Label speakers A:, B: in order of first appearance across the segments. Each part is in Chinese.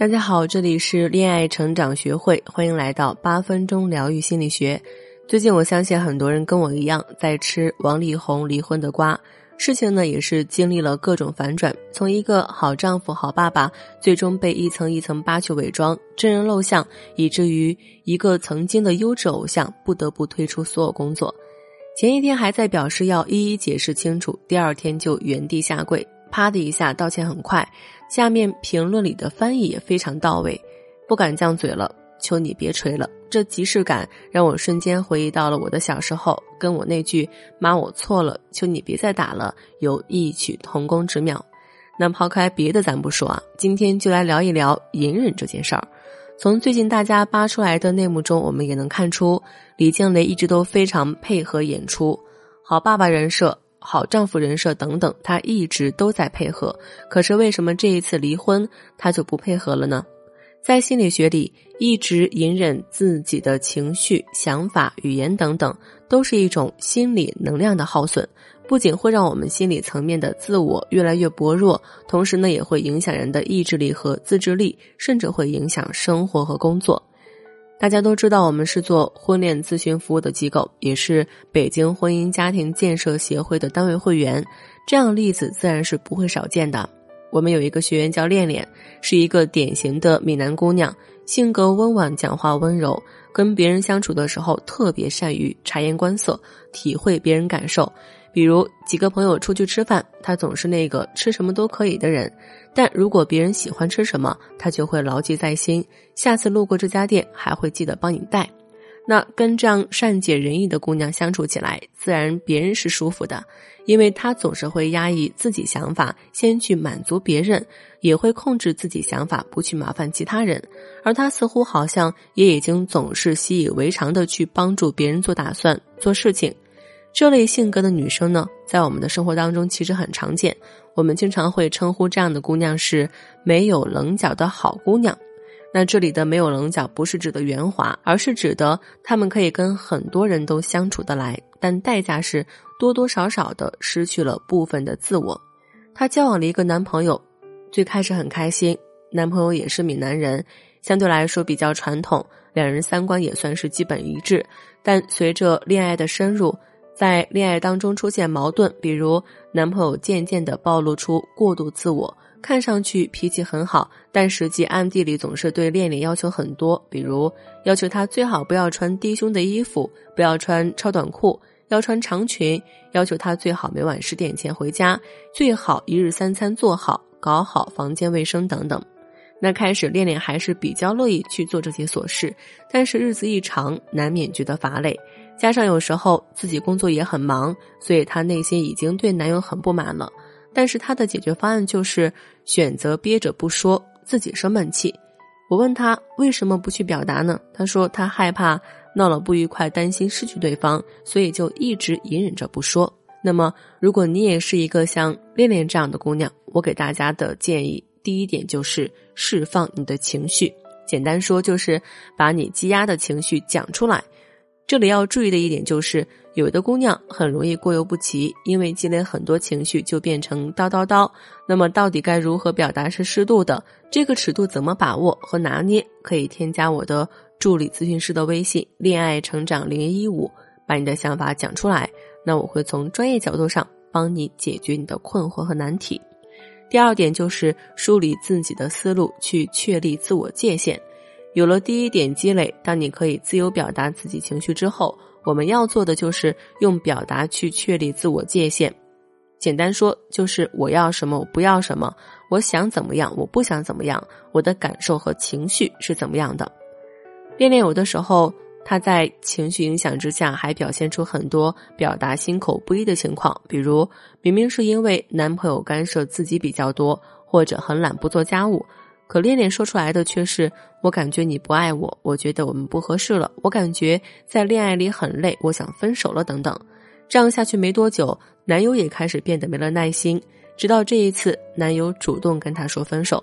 A: 大家好，这里是恋爱成长学会，欢迎来到八分钟疗愈心理学。最近我相信很多人跟我一样在吃王力宏离婚的瓜，事情呢也是经历了各种反转，从一个好丈夫、好爸爸，最终被一层一层扒去伪装，真人露相，以至于一个曾经的优质偶像不得不退出所有工作。前一天还在表示要一一解释清楚，第二天就原地下跪。啪的一下，道歉很快。下面评论里的翻译也非常到位，不敢犟嘴了，求你别吹了。这即视感让我瞬间回忆到了我的小时候，跟我那句“妈，我错了，求你别再打了”有异曲同工之妙。那抛开别的咱不说啊，今天就来聊一聊隐忍这件事儿。从最近大家扒出来的内幕中，我们也能看出，李静蕾一直都非常配合演出，好爸爸人设。好丈夫人设等等，他一直都在配合。可是为什么这一次离婚他就不配合了呢？在心理学里，一直隐忍自己的情绪、想法、语言等等，都是一种心理能量的耗损，不仅会让我们心理层面的自我越来越薄弱，同时呢，也会影响人的意志力和自制力，甚至会影响生活和工作。大家都知道，我们是做婚恋咨询服务的机构，也是北京婚姻家庭建设协会的单位会员。这样的例子自然是不会少见的。我们有一个学员叫恋恋，是一个典型的闽南姑娘，性格温婉，讲话温柔，跟别人相处的时候特别善于察言观色，体会别人感受。比如几个朋友出去吃饭，他总是那个吃什么都可以的人，但如果别人喜欢吃什么，他就会牢记在心，下次路过这家店还会记得帮你带。那跟这样善解人意的姑娘相处起来，自然别人是舒服的，因为她总是会压抑自己想法，先去满足别人，也会控制自己想法，不去麻烦其他人。而她似乎好像也已经总是习以为常的去帮助别人做打算、做事情。这类性格的女生呢，在我们的生活当中其实很常见。我们经常会称呼这样的姑娘是没有棱角的好姑娘。那这里的没有棱角，不是指的圆滑，而是指的他们可以跟很多人都相处得来，但代价是多多少少的失去了部分的自我。她交往了一个男朋友，最开始很开心，男朋友也是闽南人，相对来说比较传统，两人三观也算是基本一致。但随着恋爱的深入，在恋爱当中出现矛盾，比如男朋友渐渐的暴露出过度自我，看上去脾气很好，但实际暗地里总是对恋恋要求很多，比如要求他最好不要穿低胸的衣服，不要穿超短裤，要穿长裙，要求他最好每晚十点前回家，最好一日三餐做好，搞好房间卫生等等。那开始恋恋还是比较乐意去做这些琐事，但是日子一长，难免觉得乏累。加上有时候自己工作也很忙，所以她内心已经对男友很不满了。但是他的解决方案就是选择憋着不说，自己生闷气。我问他为什么不去表达呢？他说他害怕闹了不愉快，担心失去对方，所以就一直隐忍着不说。那么，如果你也是一个像恋恋这样的姑娘，我给大家的建议，第一点就是释放你的情绪。简单说就是把你积压的情绪讲出来。这里要注意的一点就是，有的姑娘很容易过犹不及，因为积累很多情绪就变成叨叨叨。那么，到底该如何表达是适度的？这个尺度怎么把握和拿捏？可以添加我的助理咨询师的微信“恋爱成长零一五”，把你的想法讲出来。那我会从专业角度上帮你解决你的困惑和难题。第二点就是梳理自己的思路，去确立自我界限。有了第一点积累，当你可以自由表达自己情绪之后，我们要做的就是用表达去确立自我界限。简单说，就是我要什么，我不要什么；我想怎么样，我不想怎么样；我的感受和情绪是怎么样的。恋恋有的时候，他在情绪影响之下，还表现出很多表达心口不一的情况，比如明明是因为男朋友干涉自己比较多，或者很懒不做家务。可恋恋说出来的却是：我感觉你不爱我，我觉得我们不合适了，我感觉在恋爱里很累，我想分手了等等。这样下去没多久，男友也开始变得没了耐心。直到这一次，男友主动跟她说分手。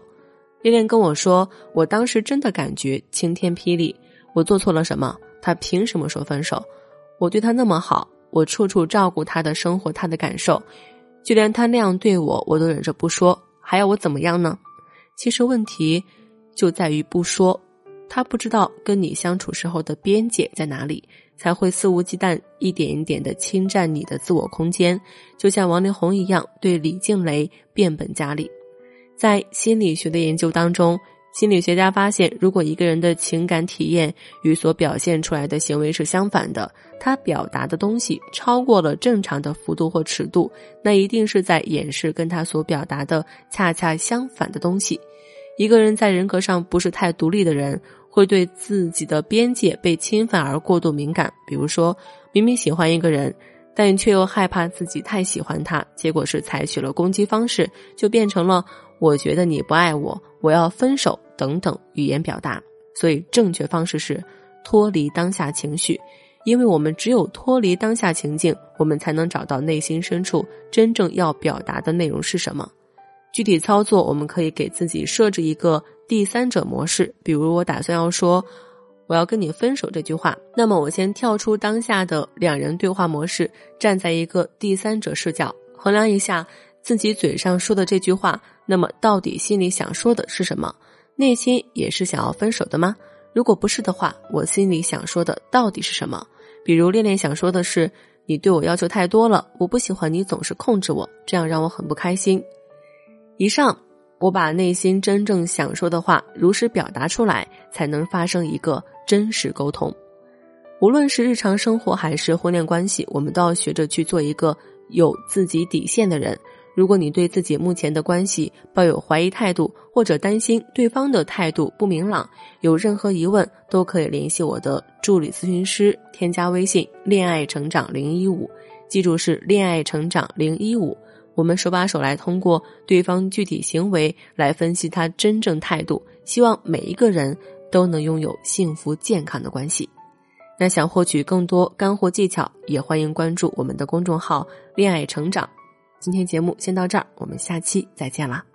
A: 恋恋跟我说：“我当时真的感觉晴天霹雳，我做错了什么？他凭什么说分手？我对他那么好，我处处照顾他的生活，他的感受，就连他那样对我，我都忍着不说，还要我怎么样呢？”其实问题就在于不说。他不知道跟你相处时候的边界在哪里，才会肆无忌惮、一点一点的侵占你的自我空间，就像王力宏一样对李静蕾变本加厉。在心理学的研究当中，心理学家发现，如果一个人的情感体验与所表现出来的行为是相反的，他表达的东西超过了正常的幅度或尺度，那一定是在掩饰跟他所表达的恰恰相反的东西。一个人在人格上不是太独立的人。会对自己的边界被侵犯而过度敏感，比如说明明喜欢一个人，但却又害怕自己太喜欢他，结果是采取了攻击方式，就变成了我觉得你不爱我，我要分手等等语言表达。所以正确方式是脱离当下情绪，因为我们只有脱离当下情境，我们才能找到内心深处真正要表达的内容是什么。具体操作，我们可以给自己设置一个。第三者模式，比如我打算要说“我要跟你分手”这句话，那么我先跳出当下的两人对话模式，站在一个第三者视角，衡量一下自己嘴上说的这句话，那么到底心里想说的是什么？内心也是想要分手的吗？如果不是的话，我心里想说的到底是什么？比如恋恋想说的是“你对我要求太多了，我不喜欢你总是控制我，这样让我很不开心。”以上。我把内心真正想说的话如实表达出来，才能发生一个真实沟通。无论是日常生活还是婚恋关系，我们都要学着去做一个有自己底线的人。如果你对自己目前的关系抱有怀疑态度，或者担心对方的态度不明朗，有任何疑问都可以联系我的助理咨询师，添加微信“恋爱成长零一五”，记住是“恋爱成长零一五”。我们手把手来通过对方具体行为来分析他真正态度，希望每一个人都能拥有幸福健康的关系。那想获取更多干货技巧，也欢迎关注我们的公众号“恋爱成长”。今天节目先到这儿，我们下期再见啦。